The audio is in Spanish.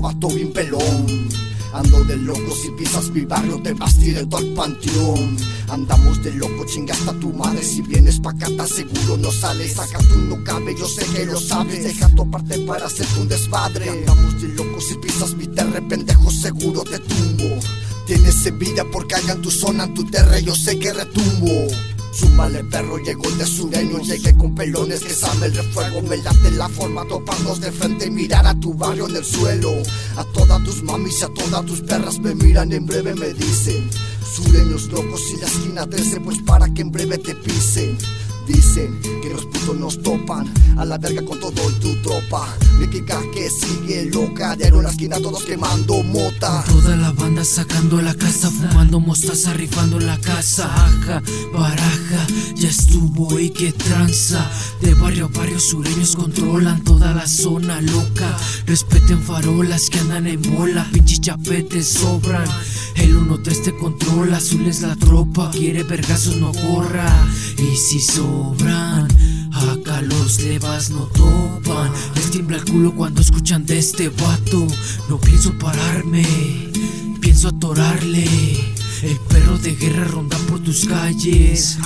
vato bien pelón. Ando de loco, si pisas mi barrio te vas directo al panteón. Andamos de loco, chinga hasta tu madre Si vienes pa' acá seguro no sales. Acá tú no cabe, yo sé que lo sabes. Deja tu parte para hacerte un desmadre. Andamos de loco, si pisas mi terre Pendejo seguro te tumbo. Tienes envidia porque en tu zona, en tu terre Yo sé que retumbo Súmale perro, llegó el de sureño Llegué con pelones que sabe el refuego Me late la forma, toparnos de frente Y mirar a tu barrio en el suelo. A todas tus mamis y a todas tus perras Me miran en breve me dicen Sureños locos y la esquina 13 Pues para que en breve te pisen Dicen que los putos nos topan A la verga con todo tu tropa. Me que sigue loca De en la esquina todos quemando mota. Toda la banda sacando la casa Fumando mostaza, rifando la casa. Aja, baraja, ya estuvo y que tranza. De barrio a barrio sureños controlan toda la zona loca. Respeten farolas que andan en bola Pinches chapetes sobran el 1-3 te controla, azul es la tropa. Quiere vergazos, no corra. Y si sobran Acá los levas no topan. Les tiembla el culo cuando escuchan de este vato. No pienso pararme Pienso atorarle. El perro de guerra ronda por tus calles